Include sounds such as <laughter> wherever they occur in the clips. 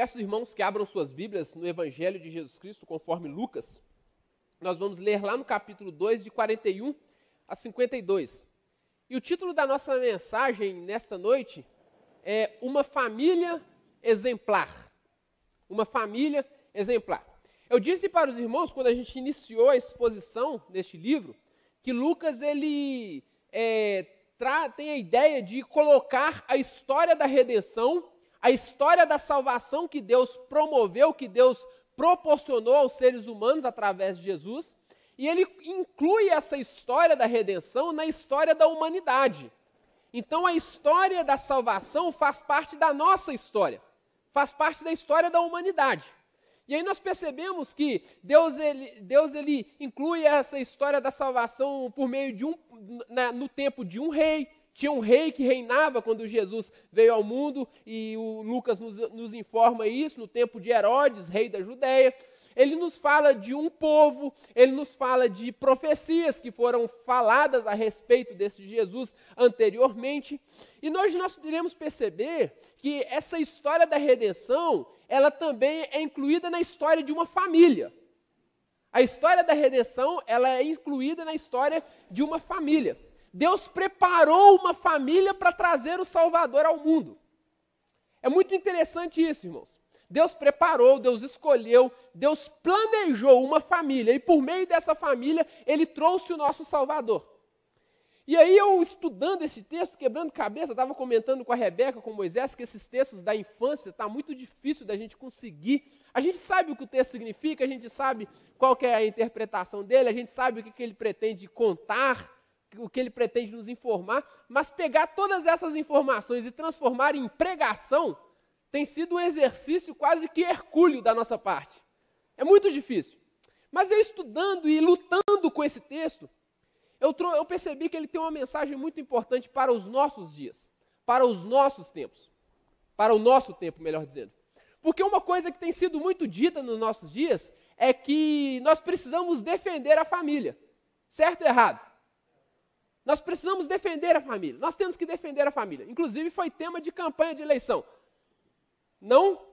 peço irmãos que abram suas Bíblias no Evangelho de Jesus Cristo, conforme Lucas. Nós vamos ler lá no capítulo 2, de 41 a 52. E o título da nossa mensagem nesta noite é Uma Família Exemplar. Uma Família Exemplar. Eu disse para os irmãos, quando a gente iniciou a exposição deste livro, que Lucas ele é, tem a ideia de colocar a história da redenção a história da salvação que Deus promoveu, que Deus proporcionou aos seres humanos através de Jesus, e ele inclui essa história da redenção na história da humanidade. Então a história da salvação faz parte da nossa história, faz parte da história da humanidade. E aí nós percebemos que Deus ele, Deus ele inclui essa história da salvação por meio de um, na, no tempo de um rei, tinha um rei que reinava quando Jesus veio ao mundo, e o Lucas nos, nos informa isso, no tempo de Herodes, rei da Judéia. Ele nos fala de um povo, ele nos fala de profecias que foram faladas a respeito desse Jesus anteriormente. E nós, nós iremos perceber que essa história da redenção, ela também é incluída na história de uma família. A história da redenção, ela é incluída na história de uma família. Deus preparou uma família para trazer o Salvador ao mundo. É muito interessante isso, irmãos. Deus preparou, Deus escolheu, Deus planejou uma família e por meio dessa família ele trouxe o nosso Salvador. E aí eu estudando esse texto, quebrando cabeça, estava comentando com a Rebeca, com Moisés, que esses textos da infância está muito difícil da gente conseguir. A gente sabe o que o texto significa, a gente sabe qual é a interpretação dele, a gente sabe o que, que ele pretende contar, o que ele pretende nos informar, mas pegar todas essas informações e transformar em pregação tem sido um exercício quase que hercúleo da nossa parte. É muito difícil. Mas eu estudando e lutando com esse texto, eu, eu percebi que ele tem uma mensagem muito importante para os nossos dias, para os nossos tempos, para o nosso tempo, melhor dizendo. Porque uma coisa que tem sido muito dita nos nossos dias é que nós precisamos defender a família. Certo ou errado? Nós precisamos defender a família. Nós temos que defender a família. Inclusive, foi tema de campanha de eleição. Não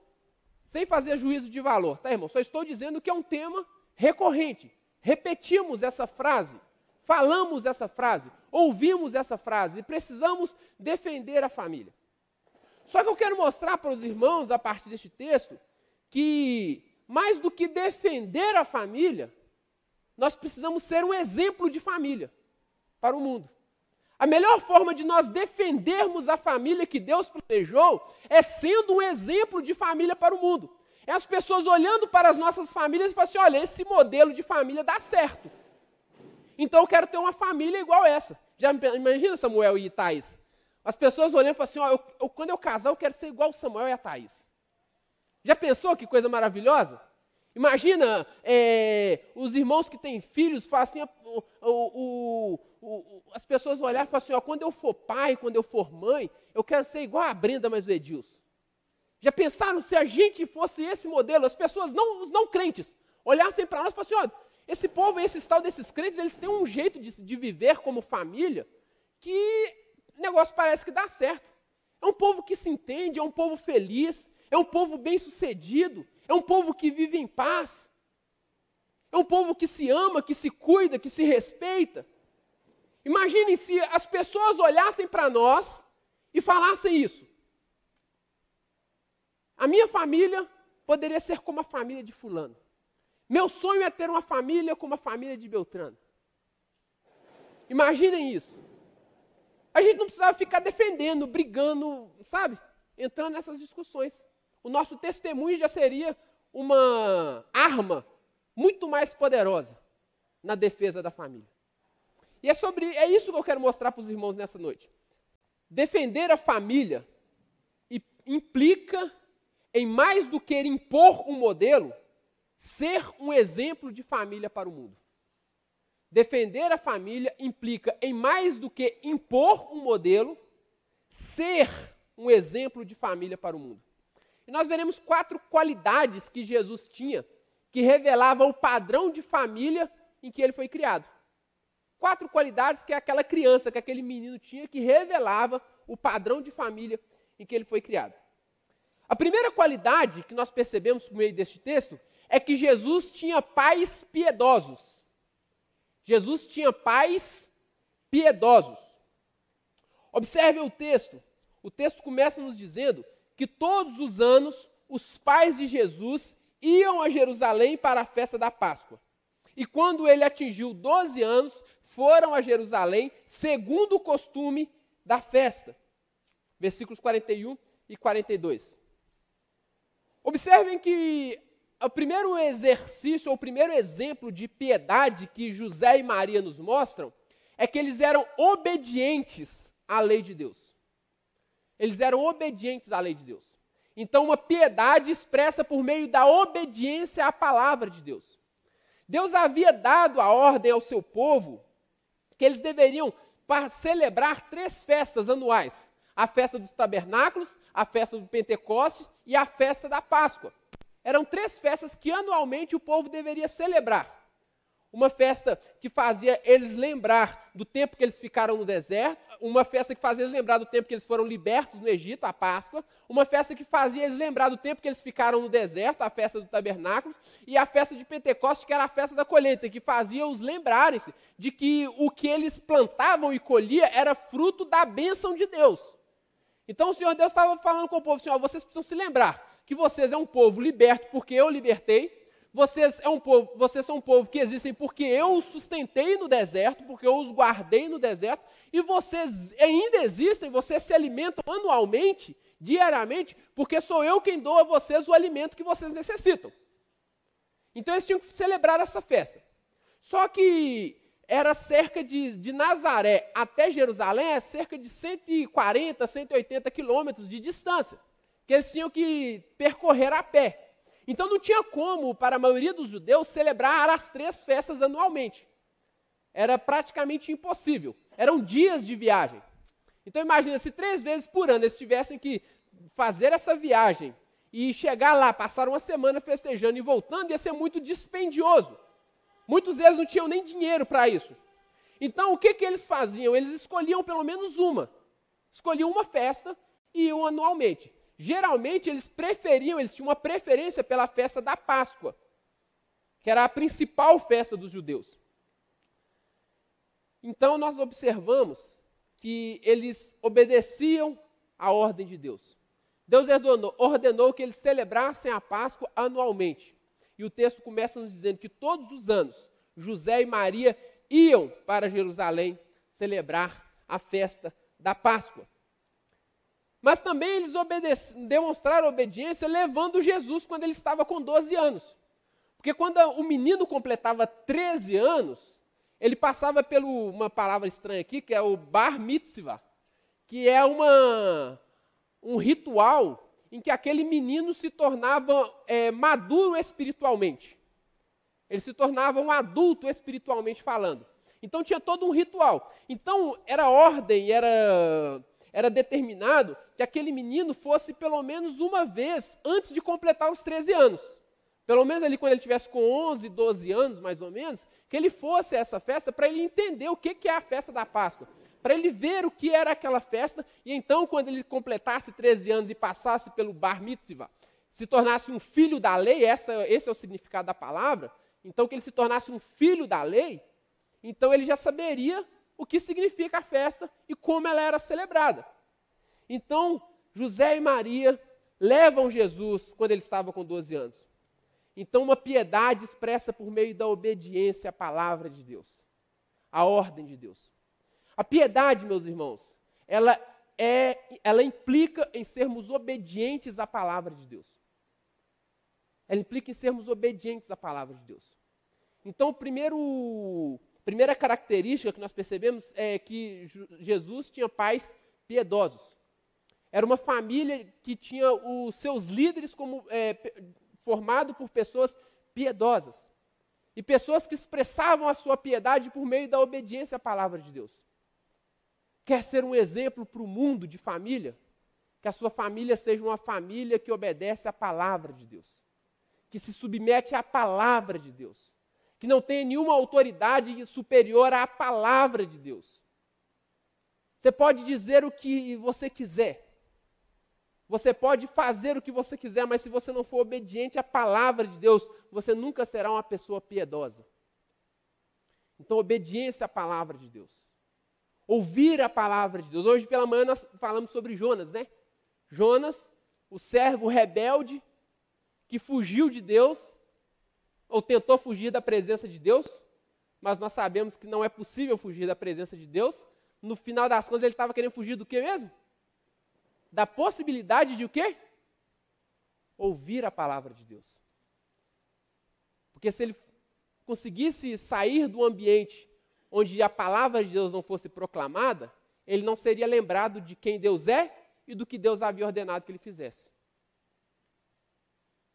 sem fazer juízo de valor, tá, irmão? Só estou dizendo que é um tema recorrente. Repetimos essa frase, falamos essa frase, ouvimos essa frase e precisamos defender a família. Só que eu quero mostrar para os irmãos, a partir deste texto, que mais do que defender a família, nós precisamos ser um exemplo de família para o mundo. A melhor forma de nós defendermos a família que Deus planejou é sendo um exemplo de família para o mundo. É as pessoas olhando para as nossas famílias e falando assim: olha, esse modelo de família dá certo. Então eu quero ter uma família igual essa. Já imagina Samuel e Thaís? As pessoas olhando e falando assim: ó, eu, eu, quando eu casar, eu quero ser igual Samuel e a Thaís. Já pensou que coisa maravilhosa? Imagina é, os irmãos que têm filhos, falam assim, o, o, o, as pessoas olharem e falam assim, ó, quando eu for pai, quando eu for mãe, eu quero ser igual a Brenda mais o Edilson. Já pensaram se a gente fosse esse modelo, as pessoas não, os não crentes, olhassem para nós e falassem, ó, esse povo, esse tal desses crentes, eles têm um jeito de, de viver como família que o negócio parece que dá certo. É um povo que se entende, é um povo feliz, é um povo bem sucedido, é um povo que vive em paz. É um povo que se ama, que se cuida, que se respeita. Imaginem se as pessoas olhassem para nós e falassem isso. A minha família poderia ser como a família de Fulano. Meu sonho é ter uma família como a família de Beltrano. Imaginem isso. A gente não precisava ficar defendendo, brigando, sabe? Entrando nessas discussões o nosso testemunho já seria uma arma muito mais poderosa na defesa da família. E é sobre é isso que eu quero mostrar para os irmãos nessa noite. Defender a família implica em mais do que impor um modelo, ser um exemplo de família para o mundo. Defender a família implica em mais do que impor um modelo, ser um exemplo de família para o mundo. E nós veremos quatro qualidades que Jesus tinha que revelavam o padrão de família em que ele foi criado. Quatro qualidades que aquela criança, que aquele menino tinha que revelava o padrão de família em que ele foi criado. A primeira qualidade que nós percebemos por meio deste texto é que Jesus tinha pais piedosos. Jesus tinha pais piedosos. Observe o texto. O texto começa nos dizendo que todos os anos os pais de Jesus iam a Jerusalém para a festa da Páscoa. E quando ele atingiu 12 anos, foram a Jerusalém, segundo o costume da festa. Versículos 41 e 42. Observem que o primeiro exercício, ou o primeiro exemplo de piedade que José e Maria nos mostram, é que eles eram obedientes à lei de Deus. Eles eram obedientes à lei de Deus. Então, uma piedade expressa por meio da obediência à palavra de Deus. Deus havia dado a ordem ao seu povo que eles deveriam celebrar três festas anuais: a festa dos tabernáculos, a festa do Pentecostes e a festa da Páscoa. Eram três festas que anualmente o povo deveria celebrar. Uma festa que fazia eles lembrar do tempo que eles ficaram no deserto, uma festa que fazia eles lembrar do tempo que eles foram libertos no Egito, a Páscoa, uma festa que fazia eles lembrar do tempo que eles ficaram no deserto, a festa do tabernáculo, e a festa de Pentecostes, que era a festa da colheita, que fazia os lembrarem-se de que o que eles plantavam e colhia era fruto da bênção de Deus. Então o Senhor Deus estava falando com o povo, Senhor, vocês precisam se lembrar que vocês é um povo liberto porque eu libertei, vocês, é um povo, vocês são um povo que existem porque eu os sustentei no deserto, porque eu os guardei no deserto, e vocês ainda existem, vocês se alimentam anualmente, diariamente, porque sou eu quem dou a vocês o alimento que vocês necessitam. Então eles tinham que celebrar essa festa. Só que era cerca de, de Nazaré até Jerusalém, é cerca de 140, 180 quilômetros de distância, que eles tinham que percorrer a pé. Então não tinha como, para a maioria dos judeus, celebrar as três festas anualmente. Era praticamente impossível. Eram dias de viagem. Então imagina, se três vezes por ano eles tivessem que fazer essa viagem e chegar lá, passar uma semana festejando e voltando, ia ser muito dispendioso. Muitos deles não tinham nem dinheiro para isso. Então o que, que eles faziam? Eles escolhiam pelo menos uma. Escolhiam uma festa e iam anualmente geralmente eles preferiam, eles tinham uma preferência pela festa da Páscoa, que era a principal festa dos judeus. Então nós observamos que eles obedeciam à ordem de Deus. Deus ordenou, ordenou que eles celebrassem a Páscoa anualmente. E o texto começa nos dizendo que todos os anos José e Maria iam para Jerusalém celebrar a festa da Páscoa. Mas também eles demonstraram obediência levando Jesus quando ele estava com 12 anos. Porque quando o menino completava 13 anos, ele passava por uma palavra estranha aqui, que é o bar mitzvah, que é uma, um ritual em que aquele menino se tornava é, maduro espiritualmente. Ele se tornava um adulto espiritualmente falando. Então tinha todo um ritual. Então era ordem, era era determinado que aquele menino fosse pelo menos uma vez antes de completar os 13 anos. Pelo menos ali quando ele tivesse com 11, 12 anos, mais ou menos, que ele fosse a essa festa para ele entender o que é a festa da Páscoa. Para ele ver o que era aquela festa, e então, quando ele completasse 13 anos e passasse pelo bar mitzvah, se tornasse um filho da lei, essa, esse é o significado da palavra, então que ele se tornasse um filho da lei, então ele já saberia o que significa a festa e como ela era celebrada. Então, José e Maria levam Jesus quando ele estava com 12 anos. Então, uma piedade expressa por meio da obediência à palavra de Deus, à ordem de Deus. A piedade, meus irmãos, ela é, ela implica em sermos obedientes à palavra de Deus. Ela implica em sermos obedientes à palavra de Deus. Então, o primeiro primeira característica que nós percebemos é que Jesus tinha pais piedosos. Era uma família que tinha os seus líderes como é, formado por pessoas piedosas e pessoas que expressavam a sua piedade por meio da obediência à palavra de Deus. Quer ser um exemplo para o mundo de família? Que a sua família seja uma família que obedece à palavra de Deus, que se submete à palavra de Deus que não tem nenhuma autoridade superior à palavra de Deus. Você pode dizer o que você quiser, Você pode fazer o que você quiser, mas se você não for obediente à palavra de Deus, você nunca será uma pessoa piedosa. Então, obediência à palavra de Deus. Ouvir a palavra de Deus. Hoje pela manhã nós falamos sobre Jonas, né? Jonas, o servo rebelde que fugiu de Deus, ou tentou fugir da presença de Deus, mas nós sabemos que não é possível fugir da presença de Deus. No final das contas, ele estava querendo fugir do que mesmo? da possibilidade de o quê? Ouvir a palavra de Deus. Porque se ele conseguisse sair do ambiente onde a palavra de Deus não fosse proclamada, ele não seria lembrado de quem Deus é e do que Deus havia ordenado que ele fizesse.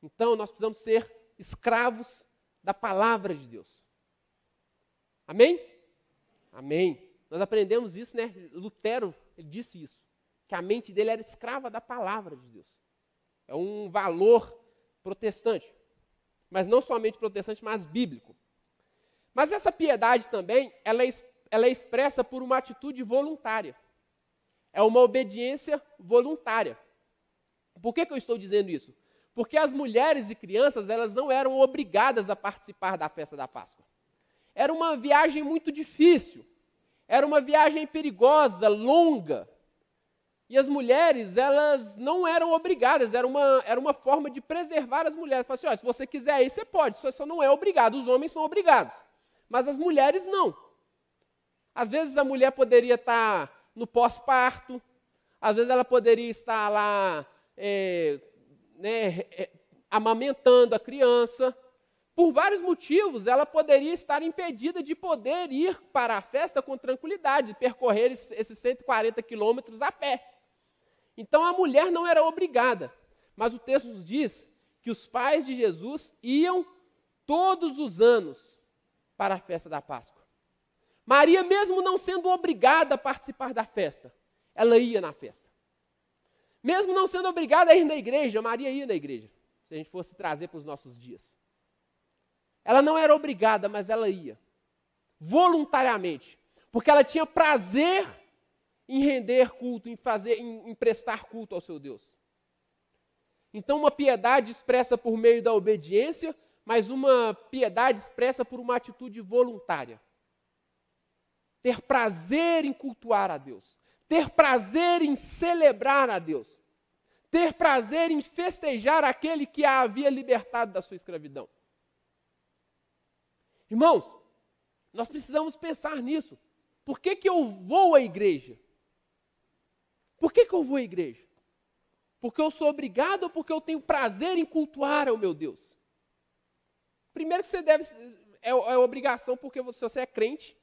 Então, nós precisamos ser escravos da palavra de Deus. Amém? Amém. Nós aprendemos isso, né? Lutero, disse isso que a mente dele era escrava da palavra de Deus. É um valor protestante. Mas não somente protestante, mas bíblico. Mas essa piedade também, ela é, ela é expressa por uma atitude voluntária. É uma obediência voluntária. Por que, que eu estou dizendo isso? Porque as mulheres e crianças, elas não eram obrigadas a participar da festa da Páscoa. Era uma viagem muito difícil. Era uma viagem perigosa, longa. E as mulheres, elas não eram obrigadas, era uma, era uma forma de preservar as mulheres. Fala assim, se você quiser ir, você pode, você só não é obrigado. Os homens são obrigados, mas as mulheres não. Às vezes a mulher poderia estar no pós-parto, às vezes ela poderia estar lá é, né, é, amamentando a criança. Por vários motivos, ela poderia estar impedida de poder ir para a festa com tranquilidade, percorrer esses 140 quilômetros a pé. Então a mulher não era obrigada, mas o texto nos diz que os pais de Jesus iam todos os anos para a festa da Páscoa. Maria, mesmo não sendo obrigada a participar da festa, ela ia na festa. Mesmo não sendo obrigada a ir na igreja, Maria ia na igreja, se a gente fosse trazer para os nossos dias. Ela não era obrigada, mas ela ia, voluntariamente, porque ela tinha prazer em render culto, em fazer, em, em prestar culto ao seu Deus. Então, uma piedade expressa por meio da obediência, mas uma piedade expressa por uma atitude voluntária. Ter prazer em cultuar a Deus, ter prazer em celebrar a Deus, ter prazer em festejar aquele que a havia libertado da sua escravidão. Irmãos, nós precisamos pensar nisso. Por que, que eu vou à igreja? Por que, que eu vou à igreja? Porque eu sou obrigado ou porque eu tenho prazer em cultuar ao meu Deus? Primeiro que você deve. É, é obrigação porque você, se você é crente,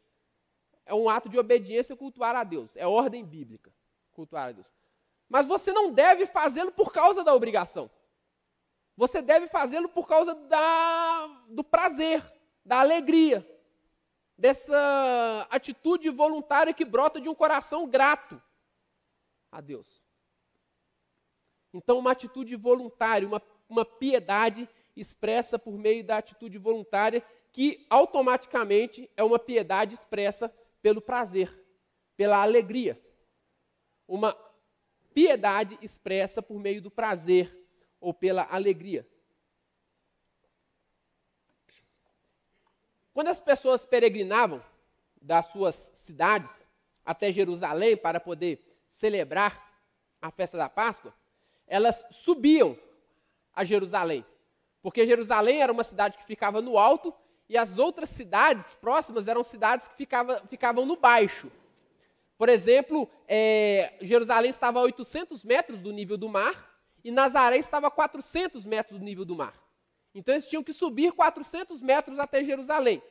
é um ato de obediência cultuar a Deus. É ordem bíblica cultuar a Deus. Mas você não deve fazê-lo por causa da obrigação. Você deve fazê-lo por causa da, do prazer, da alegria, dessa atitude voluntária que brota de um coração grato a Deus. Então, uma atitude voluntária, uma, uma piedade expressa por meio da atitude voluntária, que automaticamente é uma piedade expressa pelo prazer, pela alegria. Uma piedade expressa por meio do prazer ou pela alegria. Quando as pessoas peregrinavam das suas cidades até Jerusalém para poder celebrar a festa da Páscoa, elas subiam a Jerusalém. Porque Jerusalém era uma cidade que ficava no alto e as outras cidades próximas eram cidades que ficava, ficavam no baixo. Por exemplo, é, Jerusalém estava a 800 metros do nível do mar e Nazaré estava a 400 metros do nível do mar. Então eles tinham que subir 400 metros até Jerusalém.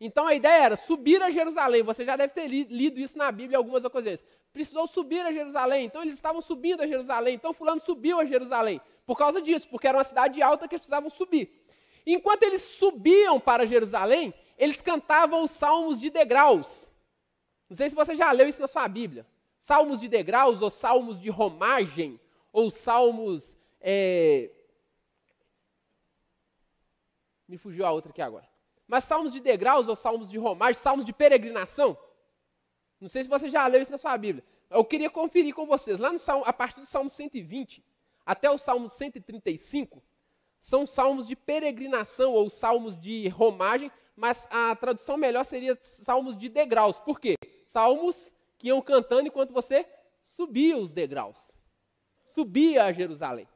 Então a ideia era subir a Jerusalém. Você já deve ter lido isso na Bíblia algumas ocasiões. Precisou subir a Jerusalém. Então eles estavam subindo a Jerusalém. Então Fulano subiu a Jerusalém. Por causa disso, porque era uma cidade alta que eles precisavam subir. Enquanto eles subiam para Jerusalém, eles cantavam os salmos de degraus. Não sei se você já leu isso na sua Bíblia. Salmos de degraus, ou salmos de romagem, ou salmos. É... Me fugiu a outra aqui agora. Mas salmos de degraus ou salmos de romagem, salmos de peregrinação? Não sei se você já leu isso na sua Bíblia. Eu queria conferir com vocês. Lá no salmo, a partir do Salmo 120, até o Salmo 135 são salmos de peregrinação ou salmos de romagem, mas a tradução melhor seria salmos de degraus. Por quê? Salmos que iam cantando enquanto você subia os degraus, subia a Jerusalém.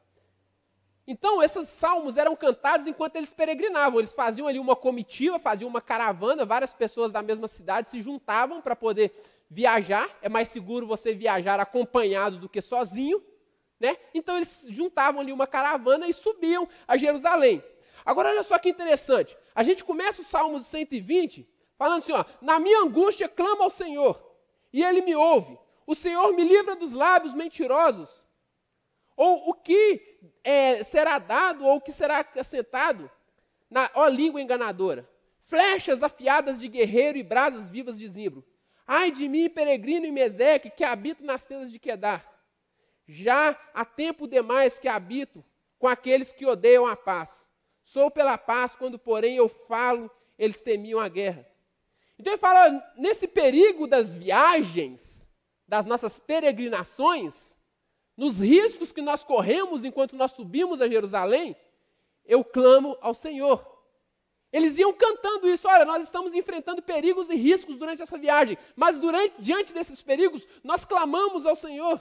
Então, esses salmos eram cantados enquanto eles peregrinavam. Eles faziam ali uma comitiva, faziam uma caravana, várias pessoas da mesma cidade se juntavam para poder viajar. É mais seguro você viajar acompanhado do que sozinho. Né? Então, eles juntavam ali uma caravana e subiam a Jerusalém. Agora, olha só que interessante. A gente começa o Salmo 120 falando assim: ó, Na minha angústia clamo ao Senhor, e ele me ouve. O Senhor me livra dos lábios mentirosos. Ou o que é, será dado ou o que será acrescentado na ó, língua enganadora? Flechas afiadas de guerreiro e brasas vivas de zimbro. Ai de mim, peregrino e meseque, que habito nas tendas de Quedar. Já há tempo demais que habito com aqueles que odeiam a paz. Sou pela paz, quando, porém, eu falo, eles temiam a guerra. Então ele fala, nesse perigo das viagens, das nossas peregrinações, nos riscos que nós corremos enquanto nós subimos a Jerusalém, eu clamo ao Senhor. Eles iam cantando isso, olha, nós estamos enfrentando perigos e riscos durante essa viagem, mas durante, diante desses perigos, nós clamamos ao Senhor.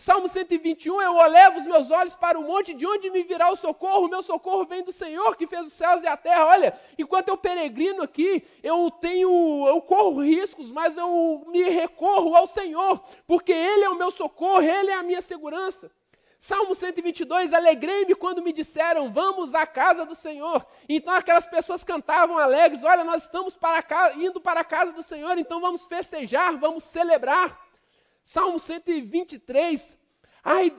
Salmo 121, eu levo os meus olhos para o monte, de onde me virá o socorro? O meu socorro vem do Senhor, que fez os céus e a terra. Olha, enquanto eu peregrino aqui, eu tenho, eu corro riscos, mas eu me recorro ao Senhor, porque Ele é o meu socorro, Ele é a minha segurança. Salmo 122, alegrei-me quando me disseram, vamos à casa do Senhor. Então aquelas pessoas cantavam alegres, olha, nós estamos para indo para a casa do Senhor, então vamos festejar, vamos celebrar. Salmo 123. Ai,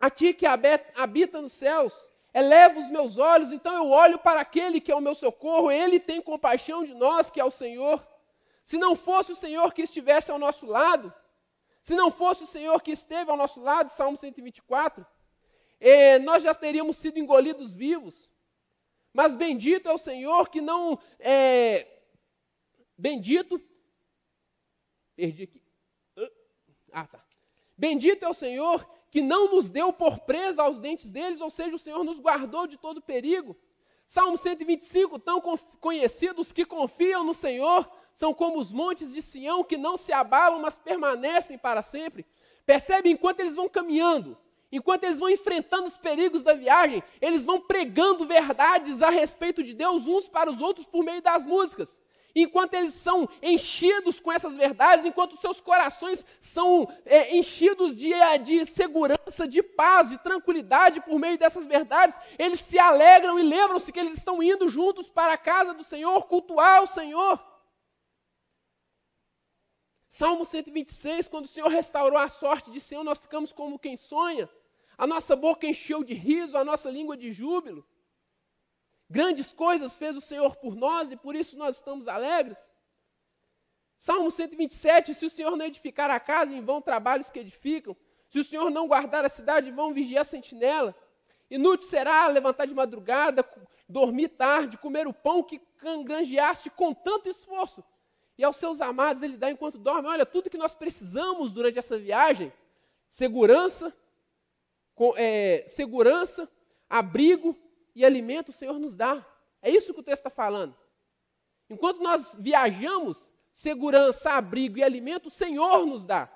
a ti que habita nos céus, eleva os meus olhos, então eu olho para aquele que é o meu socorro, ele tem compaixão de nós, que é o Senhor. Se não fosse o Senhor que estivesse ao nosso lado, se não fosse o Senhor que esteve ao nosso lado, Salmo 124, eh, nós já teríamos sido engolidos vivos. Mas bendito é o Senhor que não. É, bendito. Perdi aqui. Ah, tá. Bendito é o Senhor que não nos deu por presa aos dentes deles, ou seja, o Senhor nos guardou de todo perigo. Salmo 125, tão conhecidos que confiam no Senhor, são como os montes de Sião que não se abalam, mas permanecem para sempre. Percebe enquanto eles vão caminhando, enquanto eles vão enfrentando os perigos da viagem, eles vão pregando verdades a respeito de Deus uns para os outros por meio das músicas enquanto eles são enchidos com essas verdades, enquanto seus corações são é, enchidos de, é, de segurança, de paz, de tranquilidade por meio dessas verdades, eles se alegram e lembram-se que eles estão indo juntos para a casa do Senhor, cultuar o Senhor. Salmo 126, quando o Senhor restaurou a sorte de Senhor, nós ficamos como quem sonha. A nossa boca encheu de riso, a nossa língua de júbilo. Grandes coisas fez o Senhor por nós e por isso nós estamos alegres. Salmo 127: Se o Senhor não edificar a casa, em vão trabalhos que edificam. Se o Senhor não guardar a cidade, vão vigiar a sentinela. Inútil será levantar de madrugada, dormir tarde, comer o pão que granjeaste com tanto esforço. E aos seus amados ele dá enquanto dorme. Olha, tudo que nós precisamos durante essa viagem: segurança, é, segurança, abrigo e alimento o Senhor nos dá. É isso que o texto está falando. Enquanto nós viajamos, segurança, abrigo e alimento o Senhor nos dá.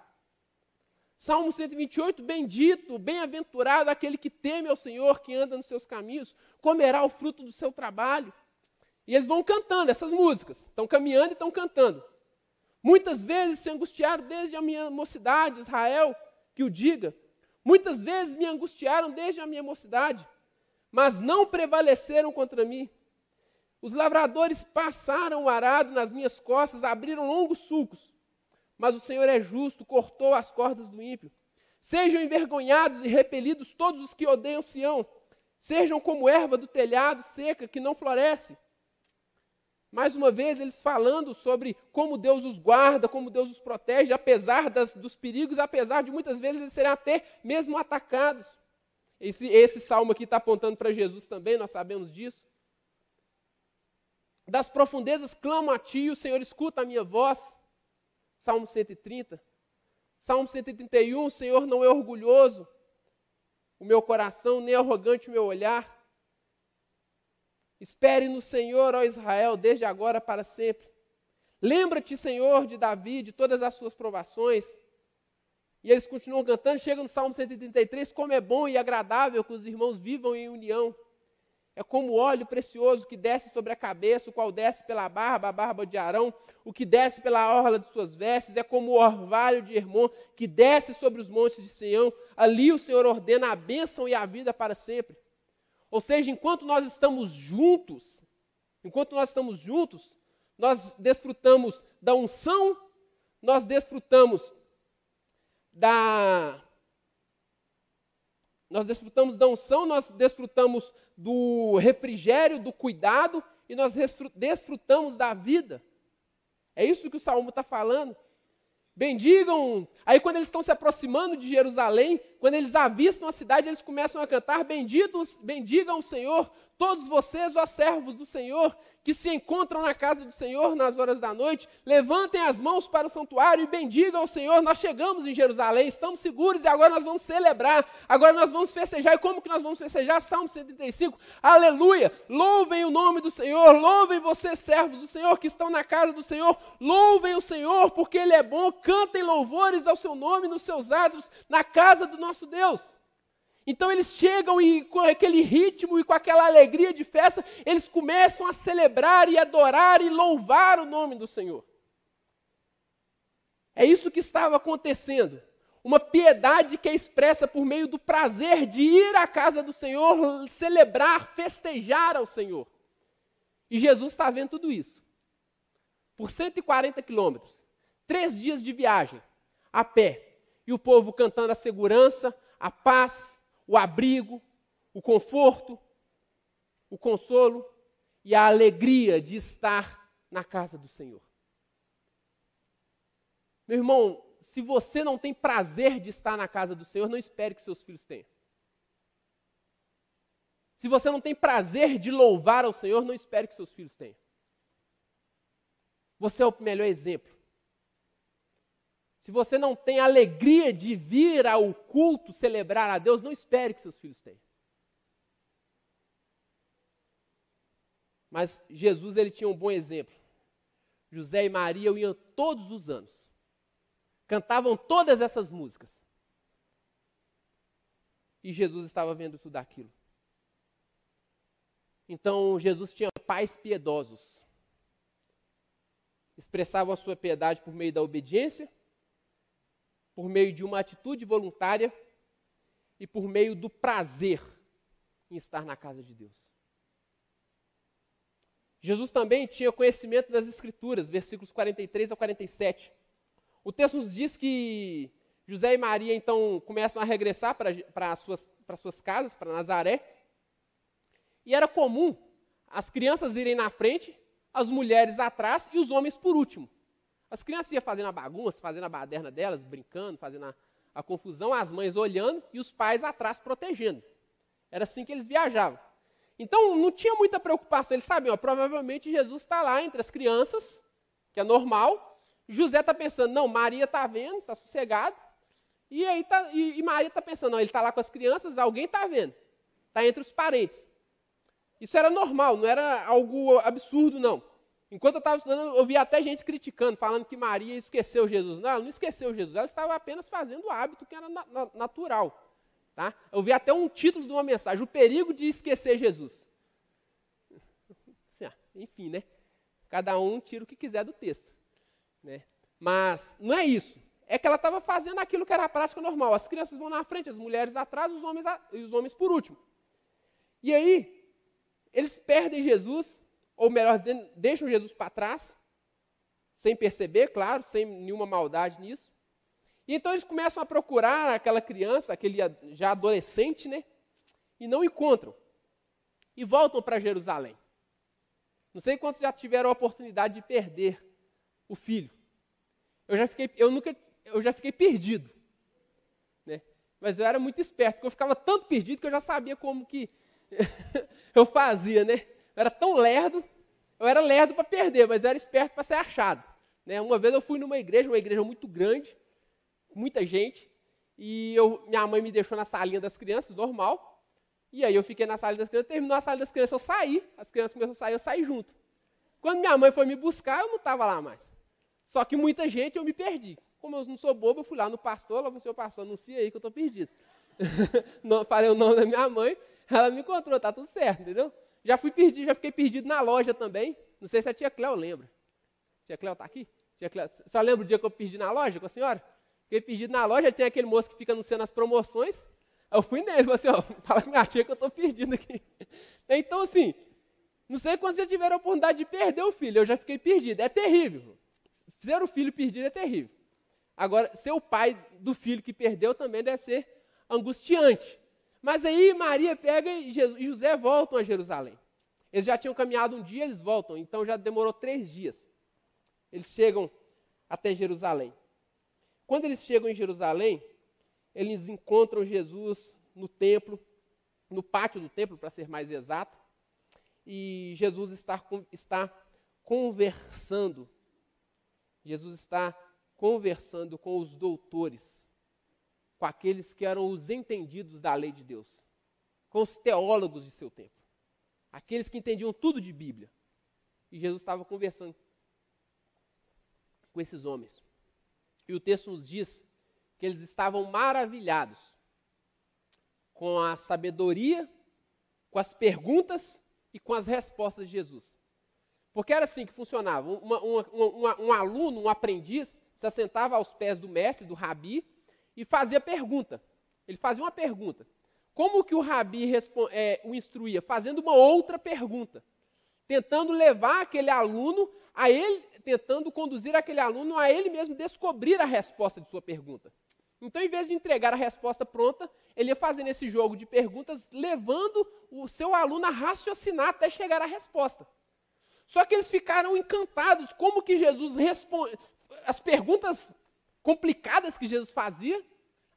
Salmo 128, bendito, bem-aventurado aquele que teme ao Senhor, que anda nos seus caminhos, comerá o fruto do seu trabalho. E eles vão cantando essas músicas, estão caminhando e estão cantando. Muitas vezes se angustiaram desde a minha mocidade, Israel, que o diga. Muitas vezes me angustiaram desde a minha mocidade mas não prevaleceram contra mim. Os lavradores passaram o arado nas minhas costas, abriram longos sulcos. Mas o Senhor é justo, cortou as cordas do ímpio. Sejam envergonhados e repelidos todos os que odeiam Sião. Sejam como erva do telhado seca que não floresce. Mais uma vez, eles falando sobre como Deus os guarda, como Deus os protege, apesar das, dos perigos, apesar de muitas vezes eles serem até mesmo atacados. Esse, esse salmo aqui está apontando para Jesus também, nós sabemos disso. Das profundezas clamo a ti, o Senhor escuta a minha voz. Salmo 130. Salmo 131, o Senhor não é orgulhoso. o meu coração, nem arrogante o meu olhar. Espere no Senhor, ó Israel, desde agora para sempre. Lembra-te, Senhor, de Davi, de todas as suas provações. E eles continuam cantando, chega no Salmo 133, como é bom e agradável que os irmãos vivam em união. É como óleo precioso que desce sobre a cabeça, o qual desce pela barba, a barba de Arão, o que desce pela orla de suas vestes, é como o orvalho de Hermon, que desce sobre os montes de Sião. Ali o Senhor ordena a bênção e a vida para sempre. Ou seja, enquanto nós estamos juntos, enquanto nós estamos juntos, nós desfrutamos da unção, nós desfrutamos da nós desfrutamos da unção, nós desfrutamos do refrigério, do cuidado e nós desfrutamos da vida. É isso que o Salmo está falando. Bendigam. Aí, quando eles estão se aproximando de Jerusalém, quando eles avistam a cidade, eles começam a cantar: Benditos, bendigam o Senhor, todos vocês, ó servos do Senhor, que se encontram na casa do Senhor nas horas da noite, levantem as mãos para o santuário e bendigam ao Senhor. Nós chegamos em Jerusalém, estamos seguros e agora nós vamos celebrar, agora nós vamos festejar. E como que nós vamos festejar? Salmo 135, aleluia! Louvem o nome do Senhor, louvem vocês, servos do Senhor, que estão na casa do Senhor, louvem o Senhor, porque Ele é bom, cantem louvores ao seu nome nos seus atos, na casa do nosso Deus. Então eles chegam e com aquele ritmo e com aquela alegria de festa, eles começam a celebrar e adorar e louvar o nome do Senhor. É isso que estava acontecendo. Uma piedade que é expressa por meio do prazer de ir à casa do Senhor, celebrar, festejar ao Senhor. E Jesus está vendo tudo isso. Por 140 quilômetros, três dias de viagem, a pé, e o povo cantando a segurança, a paz, o abrigo, o conforto, o consolo e a alegria de estar na casa do Senhor. Meu irmão, se você não tem prazer de estar na casa do Senhor, não espere que seus filhos tenham. Se você não tem prazer de louvar ao Senhor, não espere que seus filhos tenham. Você é o melhor exemplo se você não tem alegria de vir ao culto celebrar a Deus, não espere que seus filhos tenham. Mas Jesus ele tinha um bom exemplo. José e Maria iam todos os anos. Cantavam todas essas músicas. E Jesus estava vendo tudo aquilo. Então Jesus tinha pais piedosos. Expressavam a sua piedade por meio da obediência por meio de uma atitude voluntária e por meio do prazer em estar na casa de Deus. Jesus também tinha conhecimento das Escrituras, versículos 43 a 47. O texto nos diz que José e Maria então começam a regressar para suas, suas casas, para Nazaré. E era comum as crianças irem na frente, as mulheres atrás e os homens por último. As crianças iam fazendo a bagunça, fazendo a baderna delas, brincando, fazendo a, a confusão, as mães olhando e os pais atrás protegendo. Era assim que eles viajavam. Então não tinha muita preocupação. Eles sabiam, ó, provavelmente Jesus está lá entre as crianças, que é normal. José está pensando, não, Maria está vendo, está sossegado. E aí tá, e, e Maria está pensando, não, ele está lá com as crianças, alguém está vendo. Está entre os parentes. Isso era normal, não era algo absurdo, não. Enquanto eu estava estudando, eu vi até gente criticando, falando que Maria esqueceu Jesus. Não, ela não esqueceu Jesus, ela estava apenas fazendo o hábito que era na, na, natural. Tá? Eu vi até um título de uma mensagem, o perigo de esquecer Jesus. Assim, enfim, né? Cada um tira o que quiser do texto. Né? Mas não é isso. É que ela estava fazendo aquilo que era a prática normal. As crianças vão na frente, as mulheres atrás, os homens, e os homens por último. E aí, eles perdem Jesus ou melhor deixam Jesus para trás, sem perceber, claro, sem nenhuma maldade nisso. E então eles começam a procurar aquela criança, aquele já adolescente, né? E não encontram. E voltam para Jerusalém. Não sei quantos já tiveram a oportunidade de perder o filho. Eu já fiquei, eu nunca, eu já fiquei perdido. Né? Mas eu era muito esperto, porque eu ficava tanto perdido que eu já sabia como que <laughs> eu fazia, né? Eu era tão lerdo eu era lerdo para perder, mas era esperto para ser achado. Né? Uma vez eu fui numa igreja, uma igreja muito grande, muita gente, E eu, minha mãe me deixou na salinha das crianças, normal. E aí eu fiquei na sala das crianças, terminou a sala das crianças, eu saí. As crianças começaram a sair, eu saí junto. Quando minha mãe foi me buscar, eu não estava lá mais. Só que muita gente eu me perdi. Como eu não sou bobo, eu fui lá no pastor, lá falei, seu pastor, anuncia aí que eu estou perdido. <laughs> falei o nome da minha mãe, ela me encontrou, tá tudo certo, entendeu? Já fui perdido, já fiquei perdido na loja também. Não sei se a tia Cléo lembra. Tia Cléo está aqui? Tia Cléo, só lembra o dia que eu perdi na loja com a senhora? Fiquei perdido na loja, tem aquele moço que fica anunciando as promoções. Eu fui nele, falei assim, ó, <laughs> fala com minha tia que eu estou perdido aqui. Então, assim, não sei quando já tiveram a oportunidade de perder o filho, eu já fiquei perdido. É terrível. Ser o filho perdido é terrível. Agora, ser o pai do filho que perdeu também deve ser angustiante. Mas aí Maria pega e José voltam a Jerusalém. Eles já tinham caminhado um dia, eles voltam, então já demorou três dias. Eles chegam até Jerusalém. Quando eles chegam em Jerusalém, eles encontram Jesus no templo, no pátio do templo, para ser mais exato, e Jesus está, está conversando. Jesus está conversando com os doutores, com aqueles que eram os entendidos da lei de Deus, com os teólogos de seu tempo, aqueles que entendiam tudo de Bíblia. E Jesus estava conversando com esses homens. E o texto nos diz que eles estavam maravilhados com a sabedoria, com as perguntas e com as respostas de Jesus. Porque era assim que funcionava. Uma, uma, uma, um aluno, um aprendiz, se assentava aos pés do mestre, do rabi, e fazia pergunta. Ele fazia uma pergunta. Como que o rabi é, o instruía? Fazendo uma outra pergunta. Tentando levar aquele aluno a ele, tentando conduzir aquele aluno a ele mesmo descobrir a resposta de sua pergunta. Então, em vez de entregar a resposta pronta, ele ia fazendo esse jogo de perguntas, levando o seu aluno a raciocinar até chegar à resposta. Só que eles ficaram encantados como que Jesus responde, as perguntas complicadas que Jesus fazia,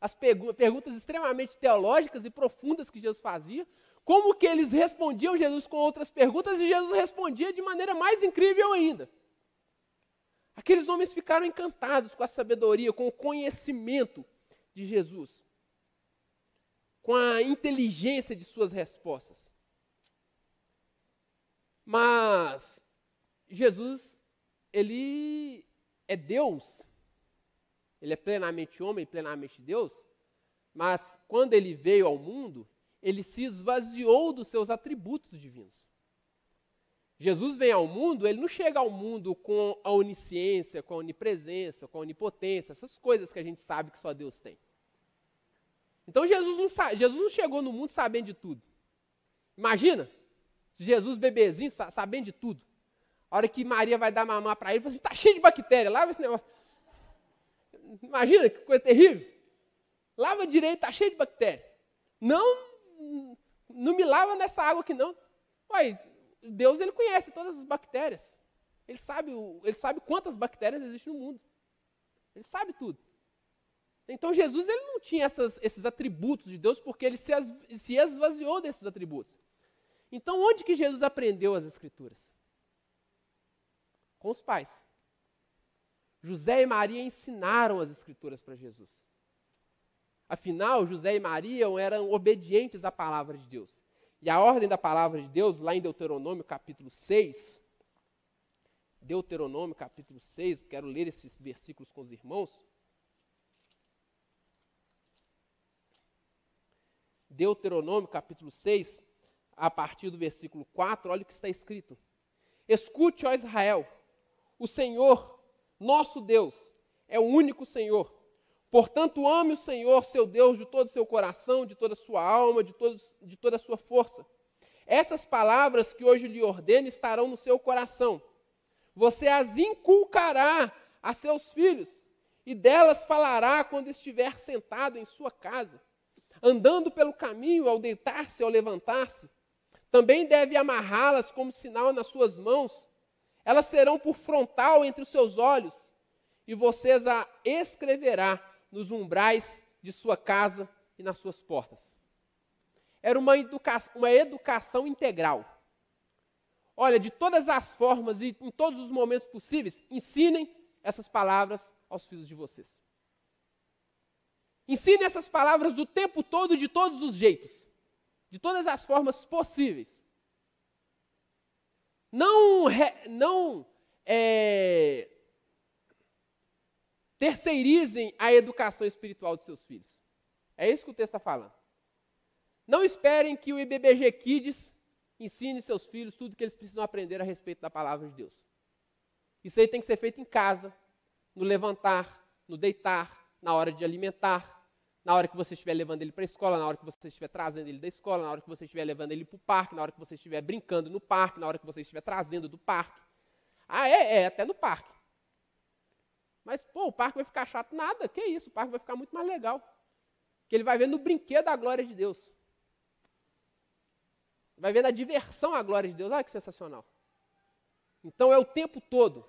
as perguntas extremamente teológicas e profundas que Jesus fazia, como que eles respondiam Jesus com outras perguntas e Jesus respondia de maneira mais incrível ainda. Aqueles homens ficaram encantados com a sabedoria, com o conhecimento de Jesus, com a inteligência de suas respostas. Mas Jesus, ele é Deus, ele é plenamente homem, plenamente Deus, mas quando ele veio ao mundo, ele se esvaziou dos seus atributos divinos. Jesus vem ao mundo, ele não chega ao mundo com a onisciência, com a onipresença, com a onipotência, essas coisas que a gente sabe que só Deus tem. Então Jesus não, Jesus não chegou no mundo sabendo de tudo. Imagina, Jesus bebezinho sabendo de tudo. A hora que Maria vai dar mamar para ele, ele fala assim, está cheio de bactéria, lava esse negócio. Imagina que coisa terrível. Lava direito, está cheio de bactéria. Não, não me lava nessa água aqui não. Uai, Deus ele conhece todas as bactérias. Ele sabe, ele sabe quantas bactérias existem no mundo. Ele sabe tudo. Então Jesus ele não tinha essas, esses atributos de Deus porque ele se, se esvaziou desses atributos. Então onde que Jesus aprendeu as escrituras? com os pais. José e Maria ensinaram as Escrituras para Jesus. Afinal, José e Maria eram obedientes à palavra de Deus. E a ordem da palavra de Deus, lá em Deuteronômio capítulo 6, Deuteronômio capítulo 6, quero ler esses versículos com os irmãos. Deuteronômio capítulo 6, a partir do versículo 4, olha o que está escrito. Escute, ó Israel, o Senhor, nosso Deus, é o único Senhor. Portanto, ame o Senhor, seu Deus, de todo o seu coração, de toda a sua alma, de, todo, de toda a sua força. Essas palavras que hoje lhe ordeno estarão no seu coração. Você as inculcará a seus filhos, e delas falará quando estiver sentado em sua casa, andando pelo caminho, ao deitar-se, ao levantar-se. Também deve amarrá-las como sinal nas suas mãos elas serão por frontal entre os seus olhos, e vocês a escreverá nos umbrais de sua casa e nas suas portas. Era uma, educa uma educação integral. Olha, de todas as formas e em todos os momentos possíveis, ensinem essas palavras aos filhos de vocês. Ensine essas palavras do tempo todo, de todos os jeitos, de todas as formas possíveis. Não, não é, terceirizem a educação espiritual dos seus filhos. É isso que o texto está falando. Não esperem que o IBBG Kids ensine seus filhos tudo que eles precisam aprender a respeito da palavra de Deus. Isso aí tem que ser feito em casa, no levantar, no deitar, na hora de alimentar, na hora que você estiver levando ele para a escola, na hora que você estiver trazendo ele da escola, na hora que você estiver levando ele para o parque, na hora que você estiver brincando no parque, na hora que você estiver trazendo do parque. Ah, é? É, até no parque. Mas, pô, o parque vai ficar chato? Nada, que isso, o parque vai ficar muito mais legal. Que ele vai ver no brinquedo a glória de Deus. Vai ver na diversão a glória de Deus. Olha que sensacional. Então é o tempo todo.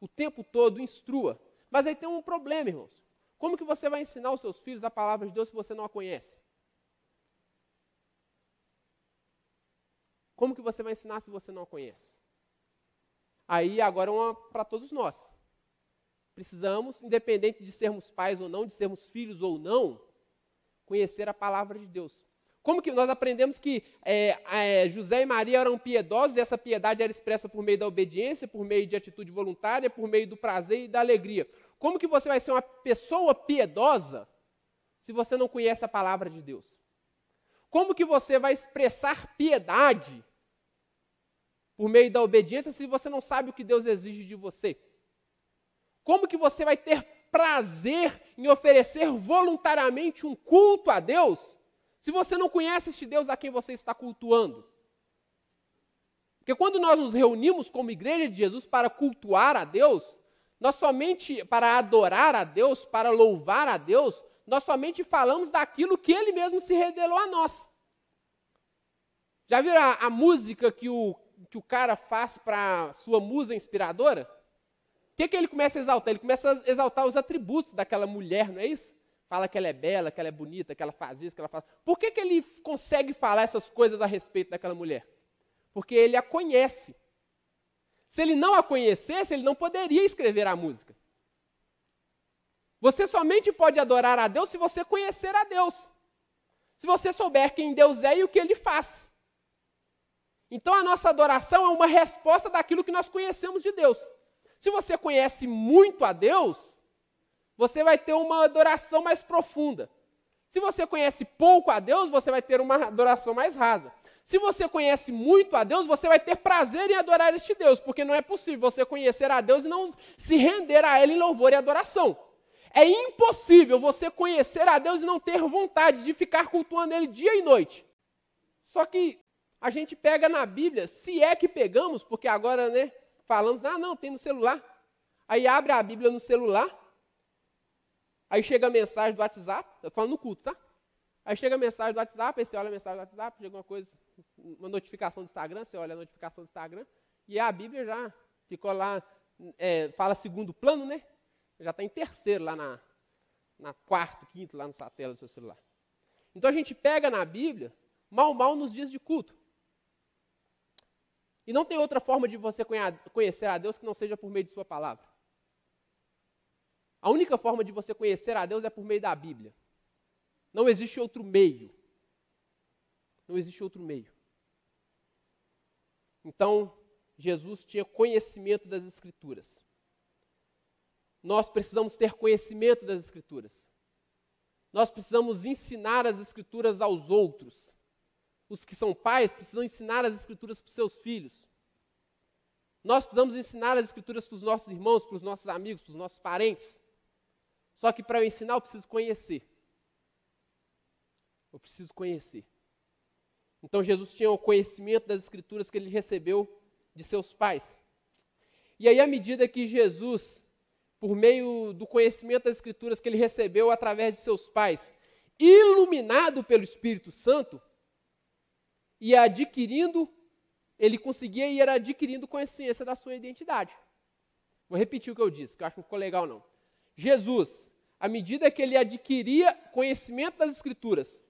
O tempo todo instrua. Mas aí tem um problema, irmãos. Como que você vai ensinar os seus filhos a palavra de Deus se você não a conhece? Como que você vai ensinar se você não a conhece? Aí agora é uma para todos nós. Precisamos, independente de sermos pais ou não, de sermos filhos ou não, conhecer a palavra de Deus. Como que nós aprendemos que é, é, José e Maria eram piedosos e essa piedade era expressa por meio da obediência, por meio de atitude voluntária, por meio do prazer e da alegria? Como que você vai ser uma pessoa piedosa se você não conhece a palavra de Deus? Como que você vai expressar piedade por meio da obediência se você não sabe o que Deus exige de você? Como que você vai ter prazer em oferecer voluntariamente um culto a Deus se você não conhece este Deus a quem você está cultuando? Porque quando nós nos reunimos como igreja de Jesus para cultuar a Deus, nós somente, para adorar a Deus, para louvar a Deus, nós somente falamos daquilo que Ele mesmo se revelou a nós. Já viram a, a música que o, que o cara faz para sua musa inspiradora? O que, que ele começa a exaltar? Ele começa a exaltar os atributos daquela mulher, não é isso? Fala que ela é bela, que ela é bonita, que ela faz isso, que ela faz. Por que, que ele consegue falar essas coisas a respeito daquela mulher? Porque ele a conhece. Se ele não a conhecesse, ele não poderia escrever a música. Você somente pode adorar a Deus se você conhecer a Deus. Se você souber quem Deus é e o que ele faz. Então a nossa adoração é uma resposta daquilo que nós conhecemos de Deus. Se você conhece muito a Deus, você vai ter uma adoração mais profunda. Se você conhece pouco a Deus, você vai ter uma adoração mais rasa. Se você conhece muito a Deus, você vai ter prazer em adorar este Deus, porque não é possível você conhecer a Deus e não se render a Ele em louvor e adoração. É impossível você conhecer a Deus e não ter vontade de ficar cultuando Ele dia e noite. Só que a gente pega na Bíblia, se é que pegamos, porque agora, né, falamos, ah, não, tem no celular. Aí abre a Bíblia no celular, aí chega a mensagem do WhatsApp, estou falando no culto, tá? Aí chega a mensagem do WhatsApp, aí você olha a mensagem do WhatsApp, chega uma coisa, uma notificação do Instagram, você olha a notificação do Instagram, e a Bíblia já ficou lá, é, fala segundo plano, né? Já está em terceiro lá na, na quarto, quinto, lá no satélite do seu celular. Então a gente pega na Bíblia, mal, mal nos dias de culto. E não tem outra forma de você conhecer a Deus que não seja por meio de Sua palavra. A única forma de você conhecer a Deus é por meio da Bíblia. Não existe outro meio. Não existe outro meio. Então, Jesus tinha conhecimento das Escrituras. Nós precisamos ter conhecimento das Escrituras. Nós precisamos ensinar as Escrituras aos outros. Os que são pais precisam ensinar as Escrituras para os seus filhos. Nós precisamos ensinar as Escrituras para os nossos irmãos, para os nossos amigos, para os nossos parentes. Só que para eu ensinar, eu preciso conhecer. Eu preciso conhecer. Então Jesus tinha o conhecimento das escrituras que ele recebeu de seus pais. E aí, à medida que Jesus, por meio do conhecimento das escrituras que ele recebeu através de seus pais, iluminado pelo Espírito Santo, ia adquirindo, ele conseguia ir adquirindo consciência da sua identidade. Vou repetir o que eu disse, que eu acho que não ficou legal não. Jesus, à medida que ele adquiria conhecimento das Escrituras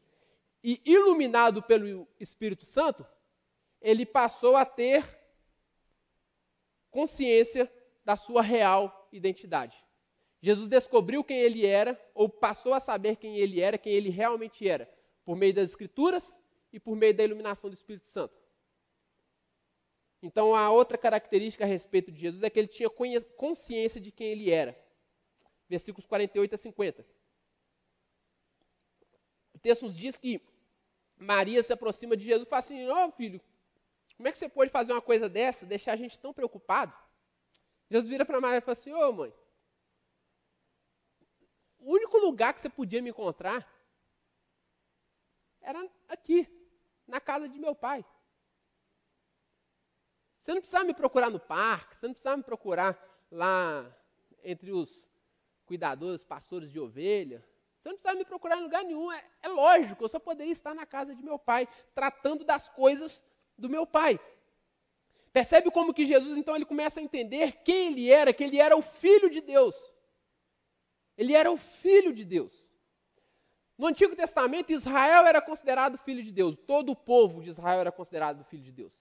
e iluminado pelo Espírito Santo, ele passou a ter consciência da sua real identidade. Jesus descobriu quem ele era, ou passou a saber quem ele era, quem ele realmente era, por meio das Escrituras e por meio da iluminação do Espírito Santo. Então, a outra característica a respeito de Jesus é que ele tinha consciência de quem ele era. Versículos 48 a 50. Texto nos diz que Maria se aproxima de Jesus e fala assim: Ó oh, filho, como é que você pode fazer uma coisa dessa, deixar a gente tão preocupado? Jesus vira para Maria e fala assim: Ô oh, mãe, o único lugar que você podia me encontrar era aqui, na casa de meu pai. Você não precisava me procurar no parque, você não precisava me procurar lá entre os cuidadores, pastores de ovelha. Você não precisava me procurar em lugar nenhum. É, é lógico, eu só poderia estar na casa de meu pai, tratando das coisas do meu pai. Percebe como que Jesus, então, ele começa a entender quem ele era, que ele era o Filho de Deus. Ele era o filho de Deus. No Antigo Testamento, Israel era considerado filho de Deus. Todo o povo de Israel era considerado filho de Deus.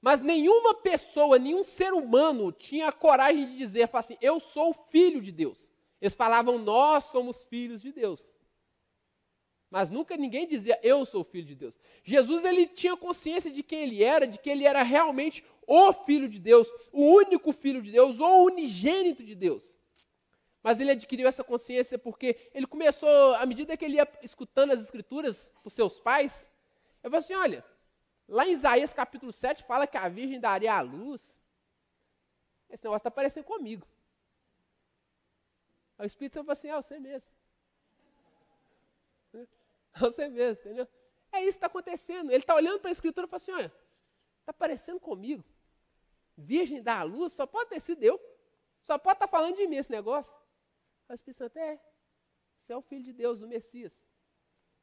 Mas nenhuma pessoa, nenhum ser humano tinha a coragem de dizer assim: Eu sou filho de Deus. Eles falavam: Nós somos filhos de Deus. Mas nunca ninguém dizia: Eu sou filho de Deus. Jesus ele tinha consciência de quem ele era, de que ele era realmente o filho de Deus, o único filho de Deus, o unigênito de Deus. Mas ele adquiriu essa consciência porque ele começou, à medida que ele ia escutando as escrituras por seus pais, ele falou assim: olha, lá em Isaías capítulo 7 fala que a virgem daria a luz. Esse negócio está parecendo comigo. Aí o Espírito Santo falou assim: é você mesmo. É <laughs> você mesmo, entendeu? É isso que está acontecendo. Ele está olhando para a escritura e fala assim: olha, está parecendo comigo. Virgem da luz, só pode ter sido eu. Só pode estar tá falando de mim esse negócio. Aí o Espírito Santo, é, você é o Filho de Deus, o Messias,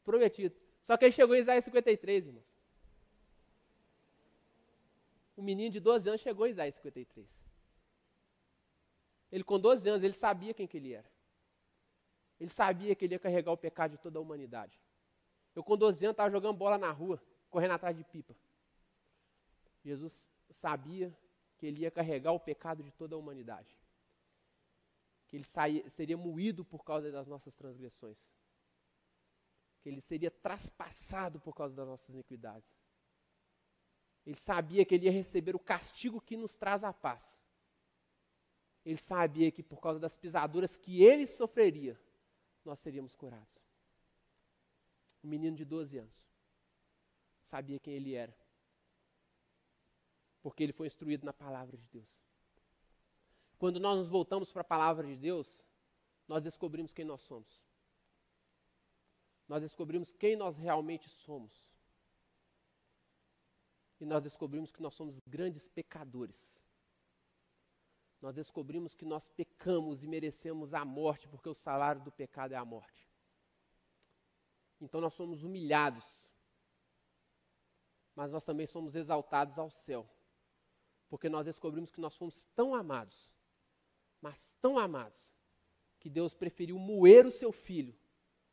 prometido. Só que ele chegou em Isaías 53, irmãos. O menino de 12 anos chegou em Isaías 53. Ele com 12 anos, ele sabia quem que ele era. Ele sabia que ele ia carregar o pecado de toda a humanidade. Eu com 12 anos estava jogando bola na rua, correndo atrás de pipa. Jesus sabia que ele ia carregar o pecado de toda a humanidade que ele seria moído por causa das nossas transgressões, que ele seria traspassado por causa das nossas iniquidades. Ele sabia que ele ia receber o castigo que nos traz a paz. Ele sabia que por causa das pisaduras que ele sofreria, nós seríamos curados. Um menino de 12 anos sabia quem ele era, porque ele foi instruído na palavra de Deus. Quando nós nos voltamos para a palavra de Deus, nós descobrimos quem nós somos. Nós descobrimos quem nós realmente somos. E nós descobrimos que nós somos grandes pecadores. Nós descobrimos que nós pecamos e merecemos a morte, porque o salário do pecado é a morte. Então nós somos humilhados, mas nós também somos exaltados ao céu, porque nós descobrimos que nós fomos tão amados mas tão amados, que Deus preferiu moer o seu filho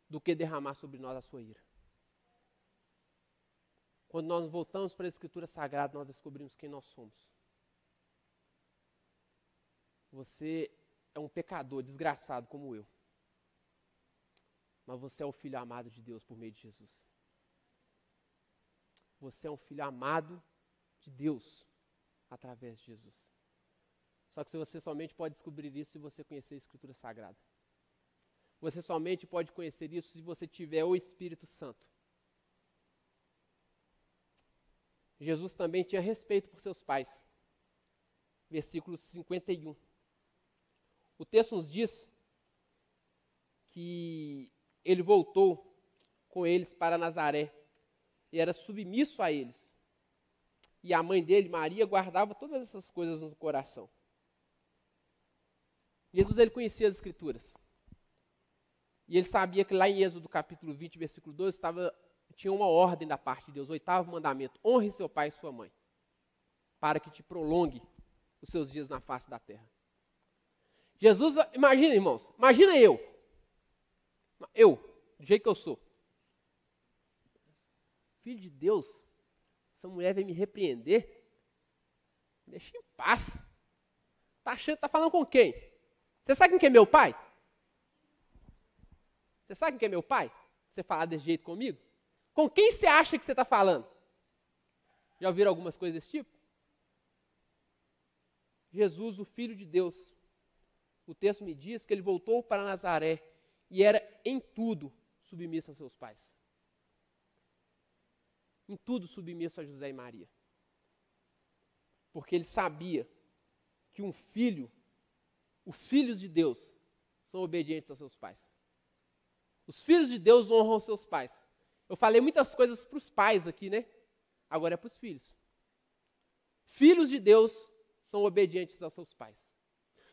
do que derramar sobre nós a sua ira. Quando nós voltamos para a Escritura Sagrada, nós descobrimos quem nós somos. Você é um pecador desgraçado como eu. Mas você é o filho amado de Deus por meio de Jesus. Você é um filho amado de Deus através de Jesus. Só que você somente pode descobrir isso se você conhecer a Escritura Sagrada. Você somente pode conhecer isso se você tiver o Espírito Santo. Jesus também tinha respeito por seus pais. Versículo 51. O texto nos diz que ele voltou com eles para Nazaré e era submisso a eles. E a mãe dele, Maria, guardava todas essas coisas no coração. Jesus ele conhecia as escrituras. E ele sabia que lá em Êxodo capítulo 20, versículo 12, estava, tinha uma ordem da parte de Deus, oitavo mandamento, honre seu pai e sua mãe, para que te prolongue os seus dias na face da terra. Jesus, imagina irmãos, imagina eu, eu, do jeito que eu sou, filho de Deus, essa mulher vem me repreender, deixa em paz. Está achando, tá falando com quem? Você sabe quem é meu pai? Você sabe quem é meu pai? Você falar desse jeito comigo? Com quem você acha que você está falando? Já ouviram algumas coisas desse tipo? Jesus, o Filho de Deus, o texto me diz que ele voltou para Nazaré e era em tudo submisso a seus pais. Em tudo submisso a José e Maria. Porque ele sabia que um filho, os filhos de Deus, são obedientes aos seus pais. Os filhos de Deus honram seus pais. Eu falei muitas coisas para os pais aqui, né? Agora é para os filhos. Filhos de Deus são obedientes aos seus pais.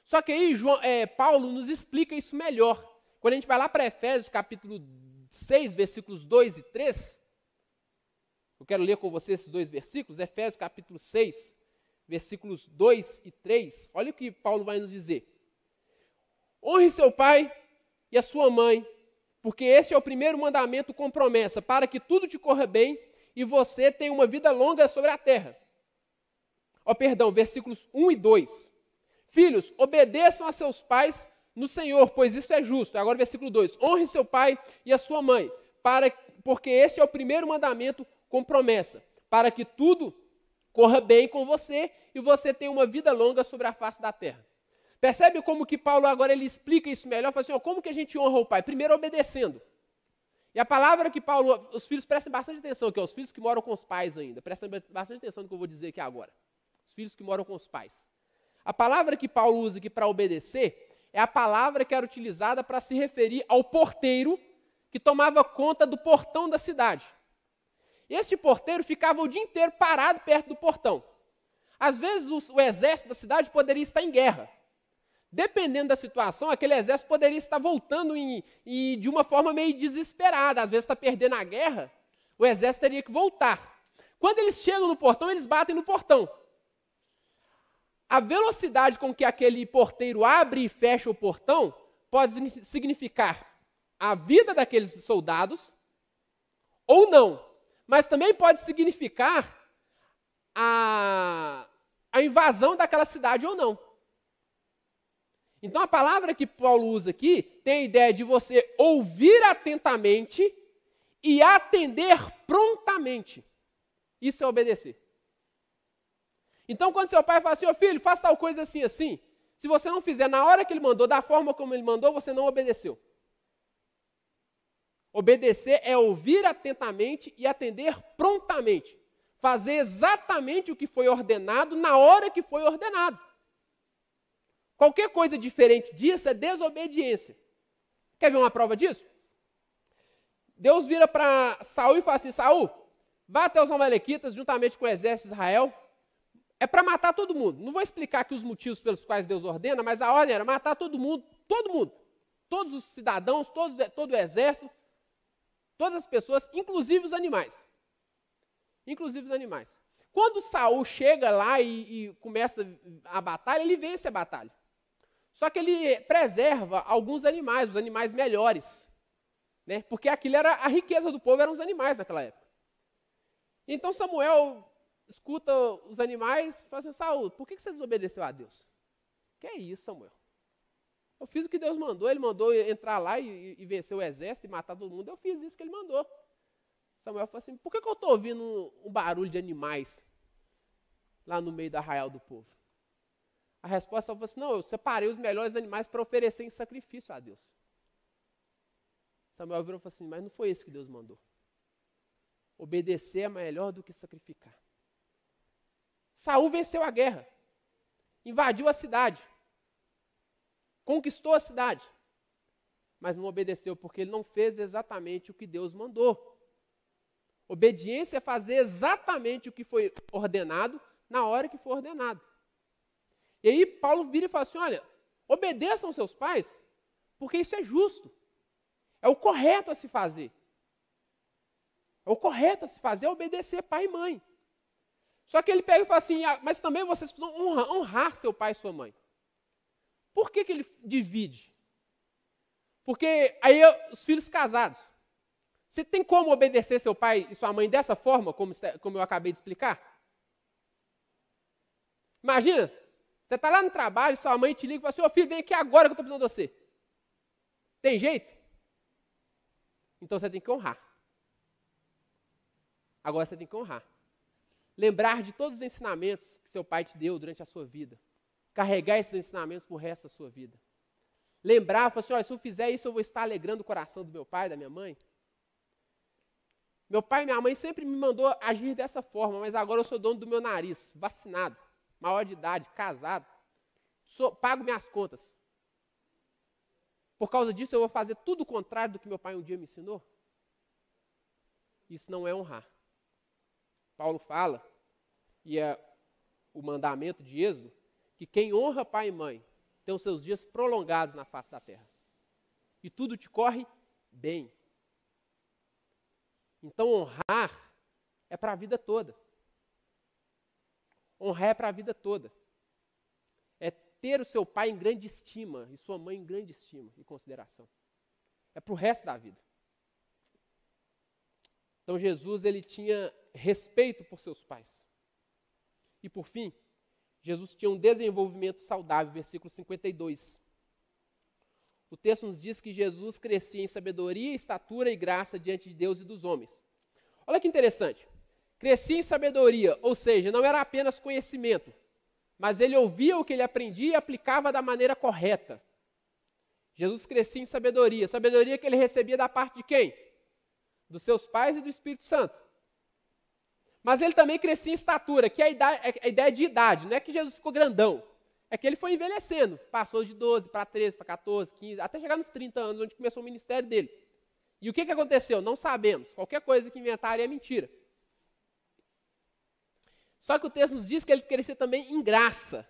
Só que aí João, é, Paulo nos explica isso melhor. Quando a gente vai lá para Efésios capítulo 6, versículos 2 e 3, eu quero ler com você esses dois versículos, Efésios capítulo 6, versículos 2 e 3. Olha o que Paulo vai nos dizer. Honre seu pai e a sua mãe, porque esse é o primeiro mandamento com promessa, para que tudo te corra bem e você tenha uma vida longa sobre a terra. Ó, oh, perdão, versículos 1 e 2. Filhos, obedeçam a seus pais no Senhor, pois isso é justo. Agora, versículo 2: Honre seu pai e a sua mãe, para, porque esse é o primeiro mandamento com promessa, para que tudo corra bem com você e você tenha uma vida longa sobre a face da terra. Percebe como que Paulo agora ele explica isso melhor? Fala assim, ó, como que a gente honra o pai? Primeiro obedecendo. E a palavra que Paulo, os filhos prestem bastante atenção, que é os filhos que moram com os pais ainda. Prestem bastante atenção no que eu vou dizer aqui agora. Os filhos que moram com os pais. A palavra que Paulo usa aqui para obedecer é a palavra que era utilizada para se referir ao porteiro que tomava conta do portão da cidade. Este porteiro ficava o dia inteiro parado perto do portão. Às vezes o, o exército da cidade poderia estar em guerra. Dependendo da situação, aquele exército poderia estar voltando em, de uma forma meio desesperada. Às vezes está perdendo a guerra, o exército teria que voltar. Quando eles chegam no portão, eles batem no portão. A velocidade com que aquele porteiro abre e fecha o portão pode significar a vida daqueles soldados ou não. Mas também pode significar a, a invasão daquela cidade ou não. Então a palavra que Paulo usa aqui tem a ideia de você ouvir atentamente e atender prontamente. Isso é obedecer. Então quando seu pai fala assim, ô filho, faça tal coisa assim, assim, se você não fizer na hora que ele mandou, da forma como ele mandou, você não obedeceu. Obedecer é ouvir atentamente e atender prontamente. Fazer exatamente o que foi ordenado na hora que foi ordenado. Qualquer coisa diferente disso é desobediência. Quer ver uma prova disso? Deus vira para Saul e fala assim: Saul, vá até os Amalequitas juntamente com o exército de Israel. É para matar todo mundo. Não vou explicar aqui os motivos pelos quais Deus ordena, mas a ordem era matar todo mundo, todo mundo. Todos os cidadãos, todos, todo o exército, todas as pessoas, inclusive os animais. Inclusive os animais. Quando Saul chega lá e, e começa a batalha, ele vence a batalha. Só que ele preserva alguns animais, os animais melhores. Né? Porque aquilo era a riqueza do povo, eram os animais naquela época. Então Samuel escuta os animais fala assim, Saul, por que você desobedeceu a Deus? Que é isso, Samuel? Eu fiz o que Deus mandou, ele mandou entrar lá e, e vencer o exército e matar todo mundo. Eu fiz isso que ele mandou. Samuel falou assim, por que, que eu estou ouvindo um barulho de animais lá no meio da arraial do povo? A resposta foi assim: não, eu separei os melhores animais para oferecer em sacrifício a Deus. Samuel virou e falou assim: mas não foi isso que Deus mandou. Obedecer é melhor do que sacrificar. Saul venceu a guerra, invadiu a cidade, conquistou a cidade, mas não obedeceu porque ele não fez exatamente o que Deus mandou. Obediência é fazer exatamente o que foi ordenado na hora que foi ordenado. E aí Paulo vira e fala assim: olha, obedeçam seus pais, porque isso é justo. É o correto a se fazer. É o correto a se fazer é obedecer pai e mãe. Só que ele pega e fala assim, ah, mas também vocês precisam honrar, honrar, seu pai e sua mãe. Por que, que ele divide? Porque aí os filhos casados. Você tem como obedecer seu pai e sua mãe dessa forma, como, como eu acabei de explicar? Imagina, você está lá no trabalho, sua mãe te liga e fala assim, ô filho, vem aqui agora que eu estou precisando de você. Tem jeito? Então você tem que honrar. Agora você tem que honrar. Lembrar de todos os ensinamentos que seu pai te deu durante a sua vida. Carregar esses ensinamentos para o resto da sua vida. Lembrar, falar assim, olha, se eu fizer isso, eu vou estar alegrando o coração do meu pai, da minha mãe. Meu pai e minha mãe sempre me mandou agir dessa forma, mas agora eu sou dono do meu nariz, vacinado, maior de idade, casado, sou, pago minhas contas. Por causa disso, eu vou fazer tudo o contrário do que meu pai um dia me ensinou? Isso não é honrar. Paulo fala, e é o mandamento de Êxodo, que quem honra pai e mãe tem os seus dias prolongados na face da terra. E tudo te corre bem. Então, honrar é para a vida toda. Honrar é para a vida toda. É ter o seu pai em grande estima e sua mãe em grande estima e consideração. É para o resto da vida. Então, Jesus ele tinha respeito por seus pais. E por fim, Jesus tinha um desenvolvimento saudável, versículo 52. O texto nos diz que Jesus crescia em sabedoria, estatura e graça diante de Deus e dos homens. Olha que interessante. Crescia em sabedoria, ou seja, não era apenas conhecimento, mas ele ouvia o que ele aprendia e aplicava da maneira correta. Jesus crescia em sabedoria, sabedoria que ele recebia da parte de quem? Dos seus pais e do Espírito Santo. Mas ele também crescia em estatura, que é a, idade, é a ideia de idade, não é que Jesus ficou grandão, é que ele foi envelhecendo, passou de 12 para 13, para 14, 15, até chegar nos 30 anos, onde começou o ministério dele. E o que, que aconteceu? Não sabemos. Qualquer coisa que inventarem é mentira. Só que o texto nos diz que ele crescia também em graça,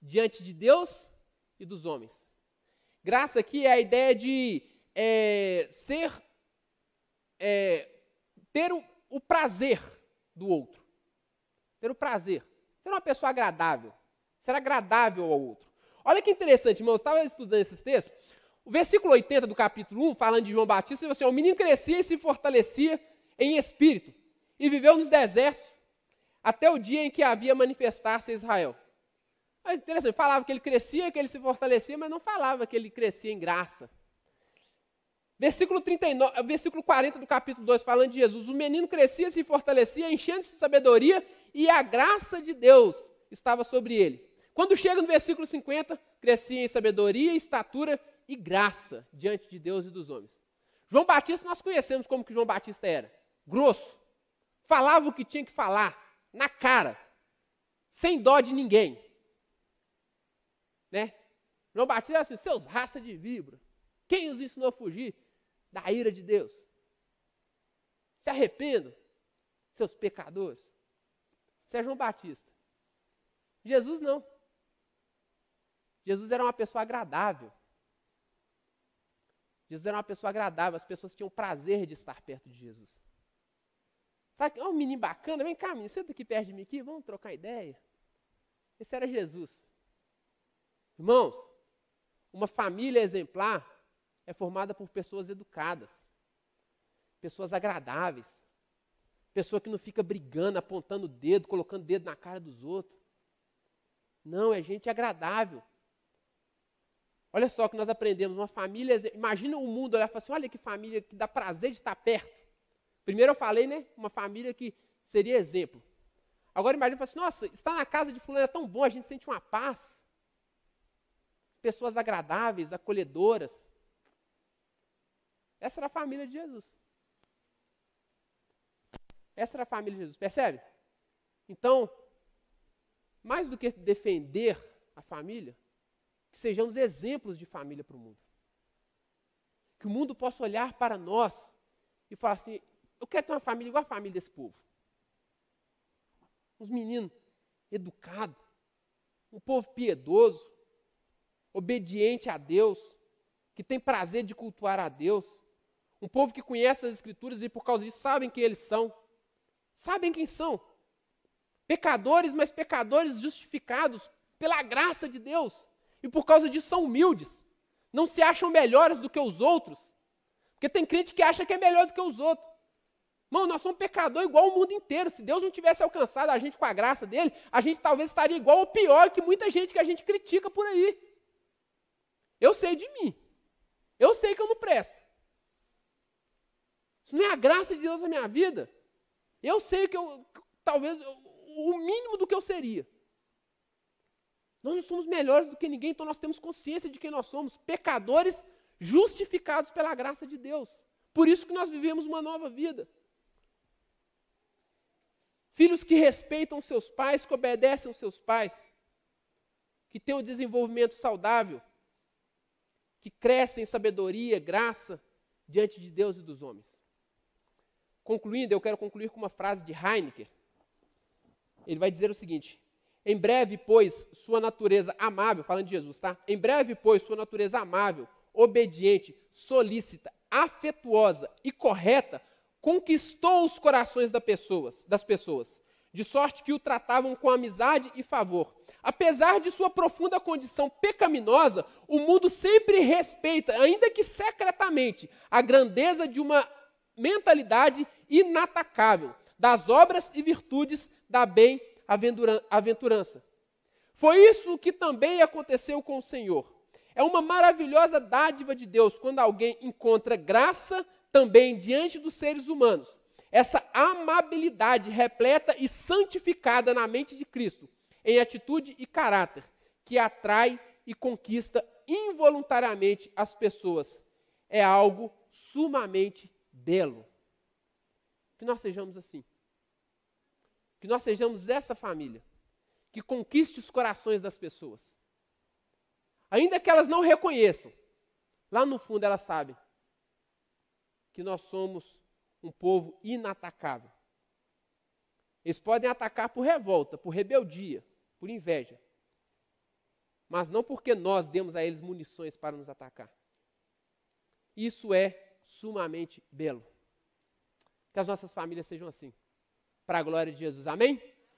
diante de Deus e dos homens. Graça aqui é a ideia de é, ser, é, ter o, o prazer do outro. Ter o prazer. Ser uma pessoa agradável ser agradável ao outro. Olha que interessante, irmãos, estava estudando esses textos. O versículo 80 do capítulo 1, falando de João Batista, diz assim: o menino crescia e se fortalecia em espírito, e viveu nos desertos, até o dia em que havia manifestar-se a Israel. É interessante, falava que ele crescia, que ele se fortalecia, mas não falava que ele crescia em graça. Versículo, 39, versículo 40 do capítulo 2, falando de Jesus: o menino crescia, se fortalecia, enchendo-se de sabedoria, e a graça de Deus estava sobre ele. Quando chega no versículo 50, crescia em sabedoria, estatura e graça diante de Deus e dos homens. João Batista, nós conhecemos como que João Batista era. Grosso. Falava o que tinha que falar, na cara, sem dó de ninguém. Né? João Batista era assim, seus raça de vibra. Quem os ensinou a fugir da ira de Deus? Se arrependam, seus pecadores. Isso é João Batista. Jesus não. Jesus era uma pessoa agradável. Jesus era uma pessoa agradável, as pessoas tinham prazer de estar perto de Jesus. Sabe, oh, um menino bacana, vem cá, menino, senta aqui perto de mim aqui, vamos trocar ideia. Esse era Jesus. Irmãos, uma família exemplar é formada por pessoas educadas, pessoas agradáveis, pessoa que não fica brigando, apontando o dedo, colocando o dedo na cara dos outros. Não, é gente agradável. Olha só o que nós aprendemos, uma família, imagina o mundo olhar e falar assim, olha que família que dá prazer de estar perto. Primeiro eu falei, né, uma família que seria exemplo. Agora imagina assim, nossa, estar na casa de fulano é tão bom, a gente sente uma paz. Pessoas agradáveis, acolhedoras. Essa era a família de Jesus. Essa era a família de Jesus, percebe? Então, mais do que defender a família, que sejamos exemplos de família para o mundo. Que o mundo possa olhar para nós e falar assim: eu quero ter uma família igual a família desse povo. Uns meninos educados, um povo piedoso, obediente a Deus, que tem prazer de cultuar a Deus, um povo que conhece as Escrituras e por causa disso sabem quem eles são. Sabem quem são. Pecadores, mas pecadores justificados pela graça de Deus e por causa disso são humildes. Não se acham melhores do que os outros. Porque tem crente que acha que é melhor do que os outros. Irmão, nós somos pecador igual o mundo inteiro. Se Deus não tivesse alcançado a gente com a graça dele, a gente talvez estaria igual ou pior que muita gente que a gente critica por aí. Eu sei de mim. Eu sei que eu não presto. Isso não é a graça de Deus na minha vida. Eu sei que eu, talvez, o mínimo do que eu seria. Nós não somos melhores do que ninguém, então nós temos consciência de quem nós somos, pecadores justificados pela graça de Deus. Por isso que nós vivemos uma nova vida. Filhos que respeitam seus pais, que obedecem aos seus pais, que têm um desenvolvimento saudável, que crescem em sabedoria, graça diante de Deus e dos homens. Concluindo, eu quero concluir com uma frase de Heineken. Ele vai dizer o seguinte: Em breve, pois, sua natureza amável, falando de Jesus, tá? Em breve, pois, sua natureza amável, obediente, solícita, afetuosa e correta conquistou os corações das pessoas, das pessoas, de sorte que o tratavam com amizade e favor. Apesar de sua profunda condição pecaminosa, o mundo sempre respeita, ainda que secretamente, a grandeza de uma mentalidade inatacável, das obras e virtudes da bem-aventurança. Foi isso que também aconteceu com o Senhor. É uma maravilhosa dádiva de Deus quando alguém encontra graça também diante dos seres humanos. Essa amabilidade repleta e santificada na mente de Cristo, em atitude e caráter, que atrai e conquista involuntariamente as pessoas. É algo sumamente belo. Que nós sejamos assim. Que nós sejamos essa família que conquiste os corações das pessoas. Ainda que elas não reconheçam, lá no fundo elas sabem que nós somos um povo inatacável. Eles podem atacar por revolta, por rebeldia, por inveja. Mas não porque nós demos a eles munições para nos atacar. Isso é sumamente belo. Que as nossas famílias sejam assim. Para a glória de Jesus. Amém?